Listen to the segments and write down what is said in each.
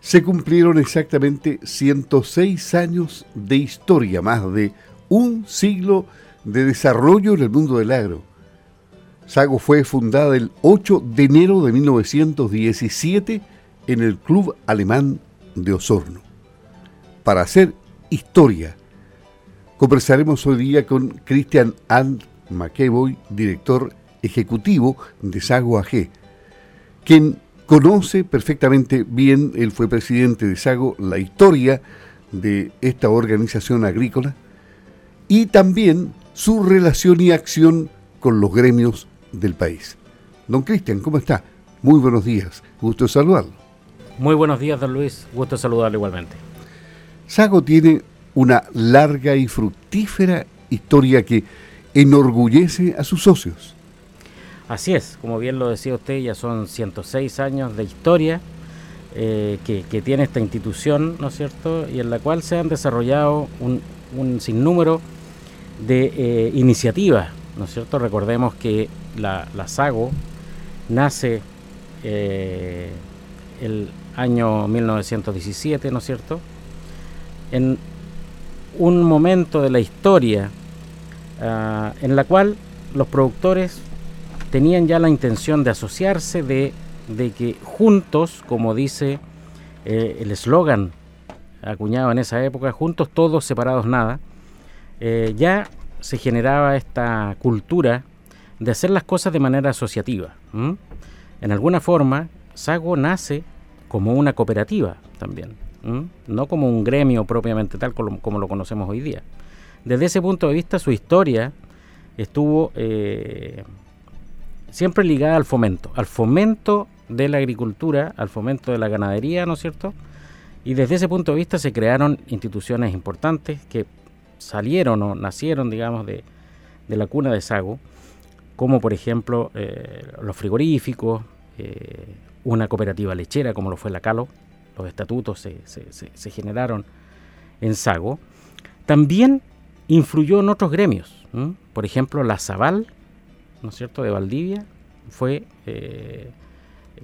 se cumplieron exactamente 106 años de historia, más de un siglo de desarrollo en el mundo del agro. Sago fue fundada el 8 de enero de 1917 en el Club Alemán de Osorno. Para hacer historia, conversaremos hoy día con Christian And McEvoy, director ejecutivo de Sago AG, quien conoce perfectamente bien, él fue presidente de Sago, la historia de esta organización agrícola y también su relación y acción con los gremios del país. Don Cristian, ¿cómo está? Muy buenos días, gusto saludarlo. Muy buenos días, don Luis, gusto saludarlo igualmente. Sago tiene una larga y fructífera historia que enorgullece a sus socios. Así es, como bien lo decía usted, ya son 106 años de historia eh, que, tiene esta institución, ¿no es cierto? Y en la cual se han desarrollado un, sinnúmero de eh, iniciativas, ¿no es cierto? Recordemos que la, SAGO nace eh, el año 1917, ¿no es cierto? En un momento de la historia ah, en la cual los productores tenían ya la intención de asociarse, de, que juntos, como dice eh, el eslogan acuñado en esa época, juntos todos, separados nada, eh, ya se generaba esta cultura de hacer las cosas de manera asociativa. En alguna forma, Sago nace como una cooperativa también, no como un gremio propiamente tal como, lo conocemos hoy día. Desde ese punto de vista, su historia estuvo eh, siempre ligada al fomento, al fomento de la agricultura, al fomento de la ganadería, ¿no es cierto? Y desde ese punto de vista se crearon instituciones importantes que salieron o nacieron, digamos, de, la cuna de Sago, como por ejemplo eh, los frigoríficos, eh, una cooperativa lechera como lo fue la Calo, los estatutos se, generaron en Sago. También influyó en otros gremios, por ejemplo la Zaval, ¿no es cierto?, de Valdivia, fue, eh,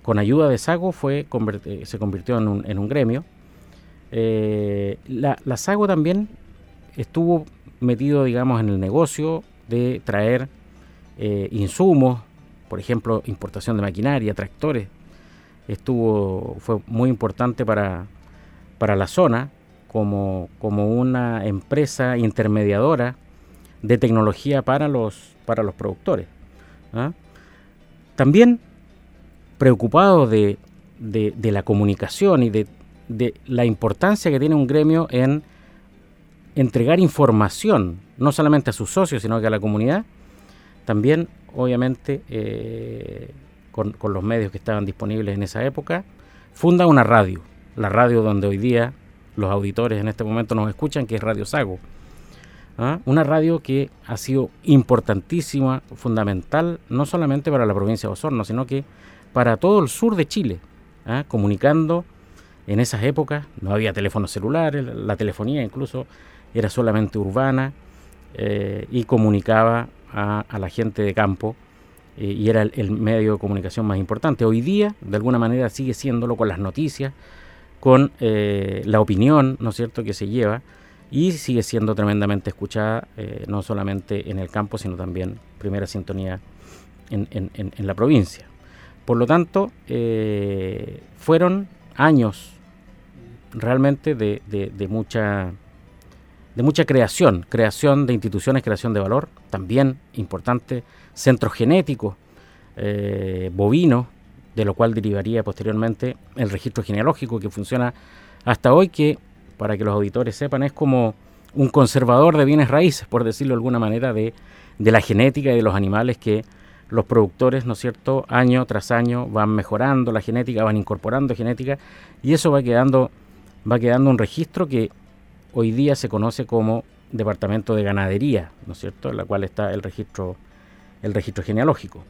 con ayuda de Sago, fue, eh, se convirtió en un, gremio. Eh, la, Sago también estuvo metido, digamos, en el negocio de traer insumos, por ejemplo, importación de maquinaria, tractores. Estuvo, fue muy importante para, para la zona como, como una empresa intermediadora de tecnología para los, para los productores. ¿Ah? También preocupado de, la comunicación y de, la importancia que tiene un gremio en entregar información, no solamente a sus socios, sino que a la comunidad, también obviamente eh, con, con, los medios que estaban disponibles en esa época, funda una radio, la radio donde hoy día los auditores en este momento nos escuchan, que es Radio Sago. ¿Ah? Una radio que ha sido importantísima, fundamental, no solamente para la provincia de Osorno, sino que para todo el sur de Chile, ¿ah? comunicando en esas épocas, no había teléfonos celulares, la telefonía incluso era solamente urbana eh, y comunicaba a, la gente de campo eh, y era el, medio de comunicación más importante. Hoy día, de alguna manera, sigue siéndolo con las noticias, con eh, la opinión, ¿no es cierto?, que se lleva y sigue siendo tremendamente escuchada, eh, no solamente en el campo, sino también primera sintonía en, la provincia. Por lo tanto, eh, fueron años realmente de, mucha de mucha creación, creación de instituciones, creación de valor, también importante, centros genéticos, eh, bovinos, de lo cual derivaría posteriormente el registro genealógico que funciona hasta hoy, que para que los auditores sepan, es como un conservador de bienes raíces, por decirlo de alguna manera, de, la genética y de los animales que los productores, ¿no es cierto?, año tras año van mejorando la genética, van incorporando genética y eso va quedando, va quedando un registro que hoy día se conoce como Departamento de Ganadería, ¿no es cierto?, en la cual está el registro, el registro genealógico.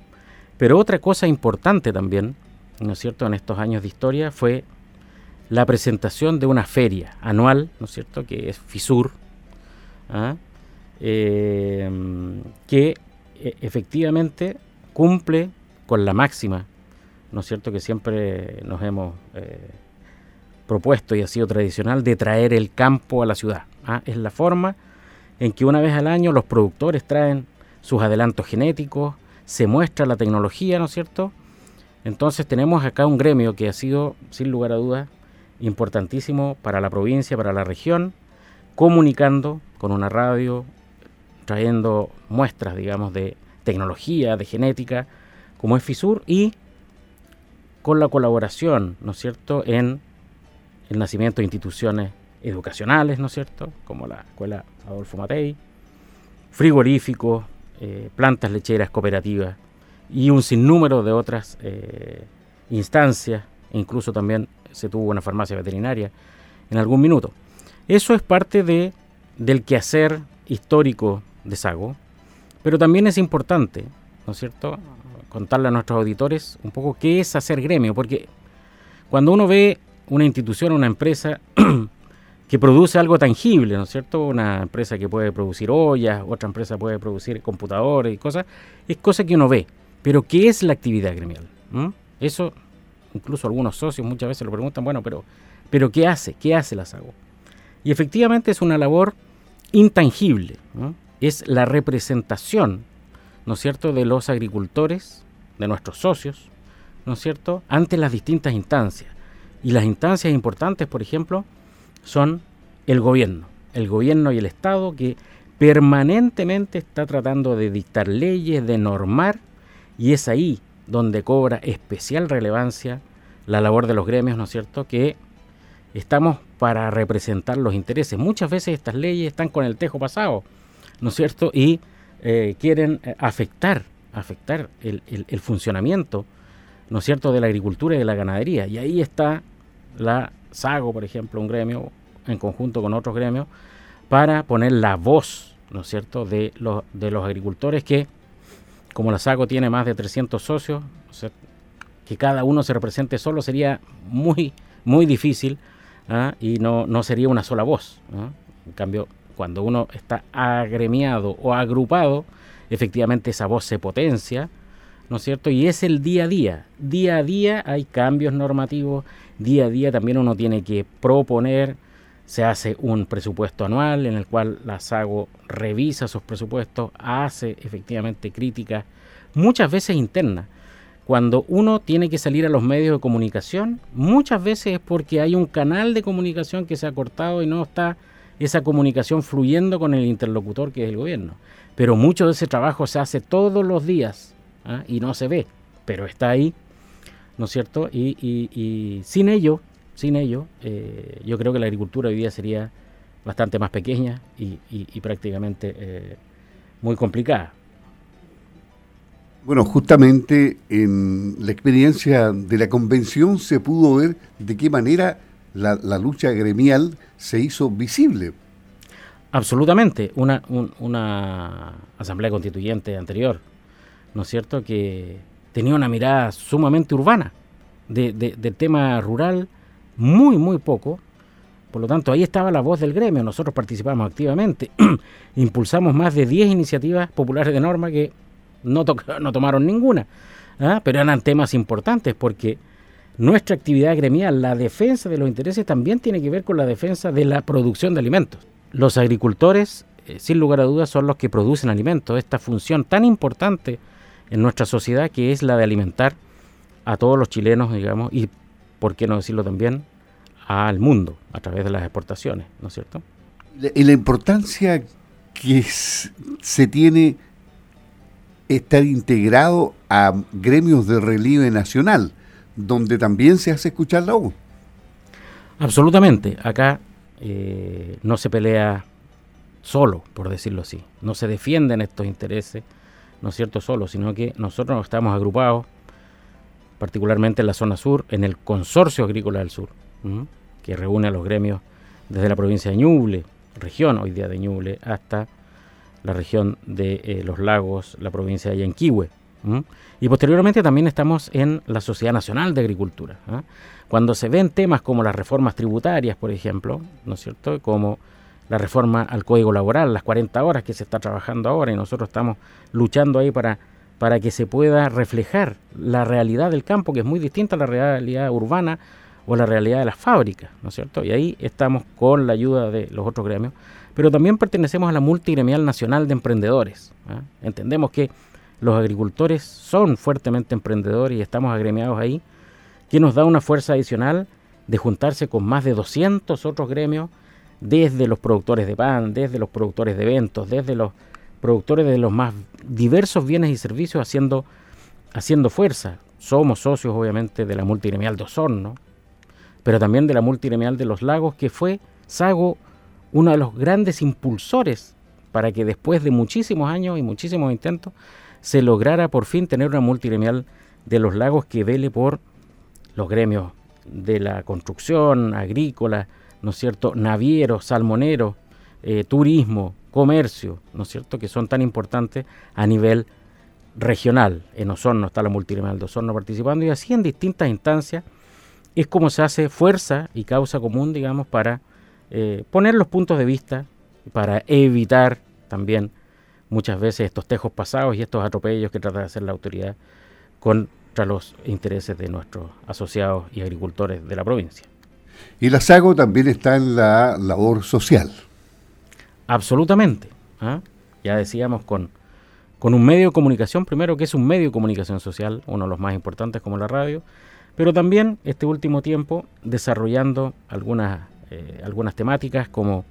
Pero otra cosa importante también, ¿no es cierto?, en estos años de historia fue la presentación de una feria anual, ¿no es cierto?, que es FISUR, ¿ah? eh, que e, efectivamente cumple con la máxima, ¿no es cierto?, que siempre nos hemos eh, propuesto y ha sido tradicional de traer el campo a la ciudad. ¿ah? Es la forma en que una vez al año los productores traen sus adelantos genéticos, se muestra la tecnología, ¿no es cierto? Entonces tenemos acá un gremio que ha sido, sin lugar a dudas, importantísimo para la provincia, para la región, comunicando con una radio, trayendo muestras, digamos, de tecnología, de genética, como es FISUR, y con la colaboración, ¿no es cierto?, en el nacimiento de instituciones educacionales, ¿no es cierto?, como la Escuela Adolfo Matei, frigoríficos, eh, plantas lecheras cooperativas y un sinnúmero de otras eh, instancias, incluso también se tuvo una farmacia veterinaria en algún minuto. Eso es parte de, del quehacer histórico de Sago, pero también es importante, ¿no es cierto?, contarle a nuestros auditores un poco qué es hacer gremio, porque cuando uno ve una institución, una empresa que produce algo tangible, ¿no es cierto? Una empresa que puede producir ollas, otra empresa puede producir computadores y cosas, es cosa que uno ve. Pero ¿qué es la actividad gremial? Eso, incluso algunos socios muchas veces lo preguntan, bueno, pero, pero ¿qué hace? ¿Qué hace la SAGO? Y efectivamente es una labor intangible, es la representación, ¿no es cierto?, de los agricultores, de nuestros socios, ¿no es cierto?, ante las distintas instancias. Y las instancias importantes, por ejemplo, son el gobierno, el gobierno y el Estado que permanentemente está tratando de dictar leyes, de normar, y es ahí donde cobra especial relevancia la labor de los gremios, ¿no es cierto?, que estamos para representar los intereses. Muchas veces estas leyes están con el tejo pasado, ¿no es cierto?, y eh, quieren eh, afectar, afectar el, el funcionamiento, ¿no es cierto?, de la agricultura y de la ganadería. Y ahí está la SAGO, por ejemplo, un gremio, en conjunto con otros gremios, para poner la voz, ¿no es cierto?, de los, de los agricultores que, como la SAGO tiene más de 300 socios, que cada uno se represente solo sería muy, muy difícil ¿ah? y no, no sería una sola voz. En cambio, cuando uno está agremiado o agrupado, efectivamente esa voz se potencia, ¿no es cierto? Y es el día a día. Día a día hay cambios normativos, día a día también uno tiene que proponer, se hace un presupuesto anual en el cual la SAGO revisa esos presupuestos, hace efectivamente críticas, muchas veces internas. Cuando uno tiene que salir a los medios de comunicación, muchas veces es porque hay un canal de comunicación que se ha cortado y no está esa comunicación fluyendo con el interlocutor que es el gobierno. Pero mucho de ese trabajo se hace todos los días ¿ah? y no se ve, pero está ahí ¿no es cierto? Y, sin ello, sin ello, eh, yo creo que la agricultura hoy día sería bastante más pequeña y, prácticamente eh, muy complicada. Bueno, justamente en la experiencia de la convención se pudo ver de qué manera la, lucha gremial se hizo visible. Absolutamente. Una, una asamblea constituyente anterior, ¿no es cierto?, que tenía una mirada sumamente urbana de, del tema rural, muy, muy poco. Por lo tanto, ahí estaba la voz del gremio, nosotros participamos activamente, impulsamos más de 10 iniciativas populares de norma que no, no tomaron ninguna, ¿ah? pero eran temas importantes porque nuestra actividad gremial, la defensa de los intereses, también tiene que ver con la defensa de la producción de alimentos. Los agricultores, eh, sin lugar a dudas, son los que producen alimentos, esta función tan importante en nuestra sociedad que es la de alimentar a todos los chilenos, digamos, y por qué no decirlo también, al mundo a través de las exportaciones, ¿no es cierto? Y la importancia que se tiene estar integrado a gremios de relieve nacional, donde también se hace escuchar la voz. Absolutamente. Acá eh, no se pelea solo, por decirlo así. No se defienden estos intereses ¿no es cierto?, solo, sino que nosotros estamos agrupados, particularmente en la zona sur, en el Consorcio Agrícola del Sur, que reúne a los gremios desde la provincia de Ñuble, región hoy día de Ñuble, hasta la región de eh, los lagos, la provincia de Yanquihue. Y posteriormente también estamos en la Sociedad Nacional de Agricultura. ¿ah? Cuando se ven temas como las reformas tributarias, por ejemplo, ¿no es cierto?, como la reforma al Código Laboral, las 40 horas que se está trabajando ahora y nosotros estamos luchando ahí para, para que se pueda reflejar la realidad del campo, que es muy distinta a la realidad urbana o la realidad de las fábricas, ¿no es cierto? Y ahí estamos con la ayuda de los otros gremios, pero también pertenecemos a la multigremial nacional de emprendedores. ¿ah? Entendemos que los agricultores son fuertemente emprendedores y estamos agremiados ahí, que nos da una fuerza adicional de juntarse con más de 200 otros gremios, desde los productores de pan, desde los productores de eventos, desde los productores de los más diversos bienes y servicios haciendo, haciendo fuerza. Somos socios obviamente de la multigremial de Osorno, pero también de la multigremial de los lagos, que fue Sago uno de los grandes impulsores para que después de muchísimos años y muchísimos intentos se lograra por fin tener una multigremial de los lagos que vele por los gremios de la construcción, agrícola, ¿no es cierto?, navieros, salmoneros, eh, turismo, comercio, ¿no es cierto?, que son tan importantes a nivel regional. En Osorno está la multigremial de Osorno participando y así en distintas instancias es como se hace fuerza y causa común, digamos, para eh, poner los puntos de vista, para evitar también muchas veces estos tejos pasados y estos atropellos que trata de hacer la autoridad contra los intereses de nuestros asociados y agricultores de la provincia. Y la SAGO también está en la labor social. Absolutamente. ¿ah? Ya decíamos con, con un medio de comunicación, primero que es un medio de comunicación social, uno de los más importantes como la radio, pero también este último tiempo desarrollando algunas, eh, algunas temáticas como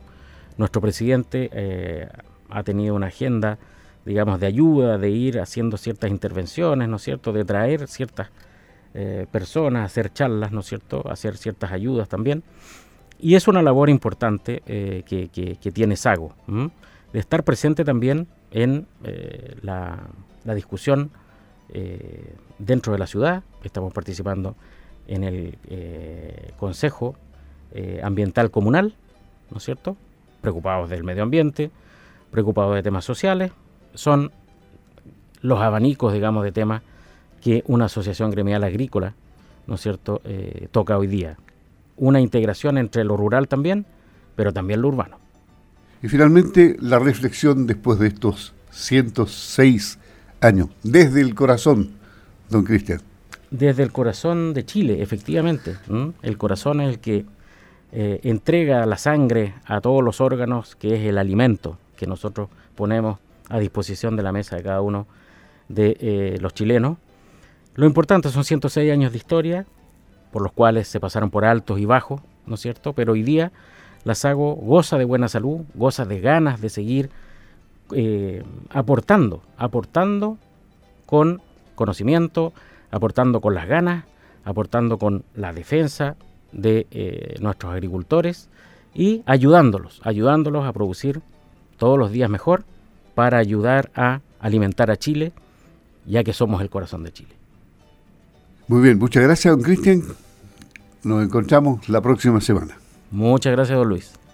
nuestro presidente eh, ha tenido una agenda, digamos, de ayuda, de ir haciendo ciertas intervenciones, ¿no es cierto?, de traer ciertas eh, personas, hacer charlas, ¿no es cierto?, hacer ciertas ayudas también. Y es una labor importante eh, que, tiene Sago, de estar presente también en eh, la, discusión dentro de la ciudad. Estamos participando en el Consejo Ambiental Comunal, ¿no es cierto?, preocupados del medio ambiente, preocupados de temas sociales, son los abanicos, digamos, de temas que una asociación gremial agrícola, ¿no es cierto?, eh, toca hoy día. Una integración entre lo rural también, pero también lo urbano. Y finalmente, la reflexión después de estos 106 años, desde el corazón, don Cristian. Desde el corazón de Chile, efectivamente. El corazón es el que eh, entrega la sangre a todos los órganos, que es el alimento que nosotros ponemos a disposición de la mesa de cada uno de eh, los chilenos. Lo importante son 106 años de historia, por los cuales se pasaron por altos y bajos, ¿no es cierto? Pero hoy día la Sago goza de buena salud, goza de ganas de seguir eh, aportando, aportando con conocimiento, aportando con las ganas, aportando con la defensa de eh, nuestros agricultores y ayudándolos, ayudándolos a producir todos los días mejor para ayudar a alimentar a Chile, ya que somos el corazón de Chile. Muy bien, muchas gracias, don Cristian. Nos encontramos la próxima semana. Muchas gracias, don Luis.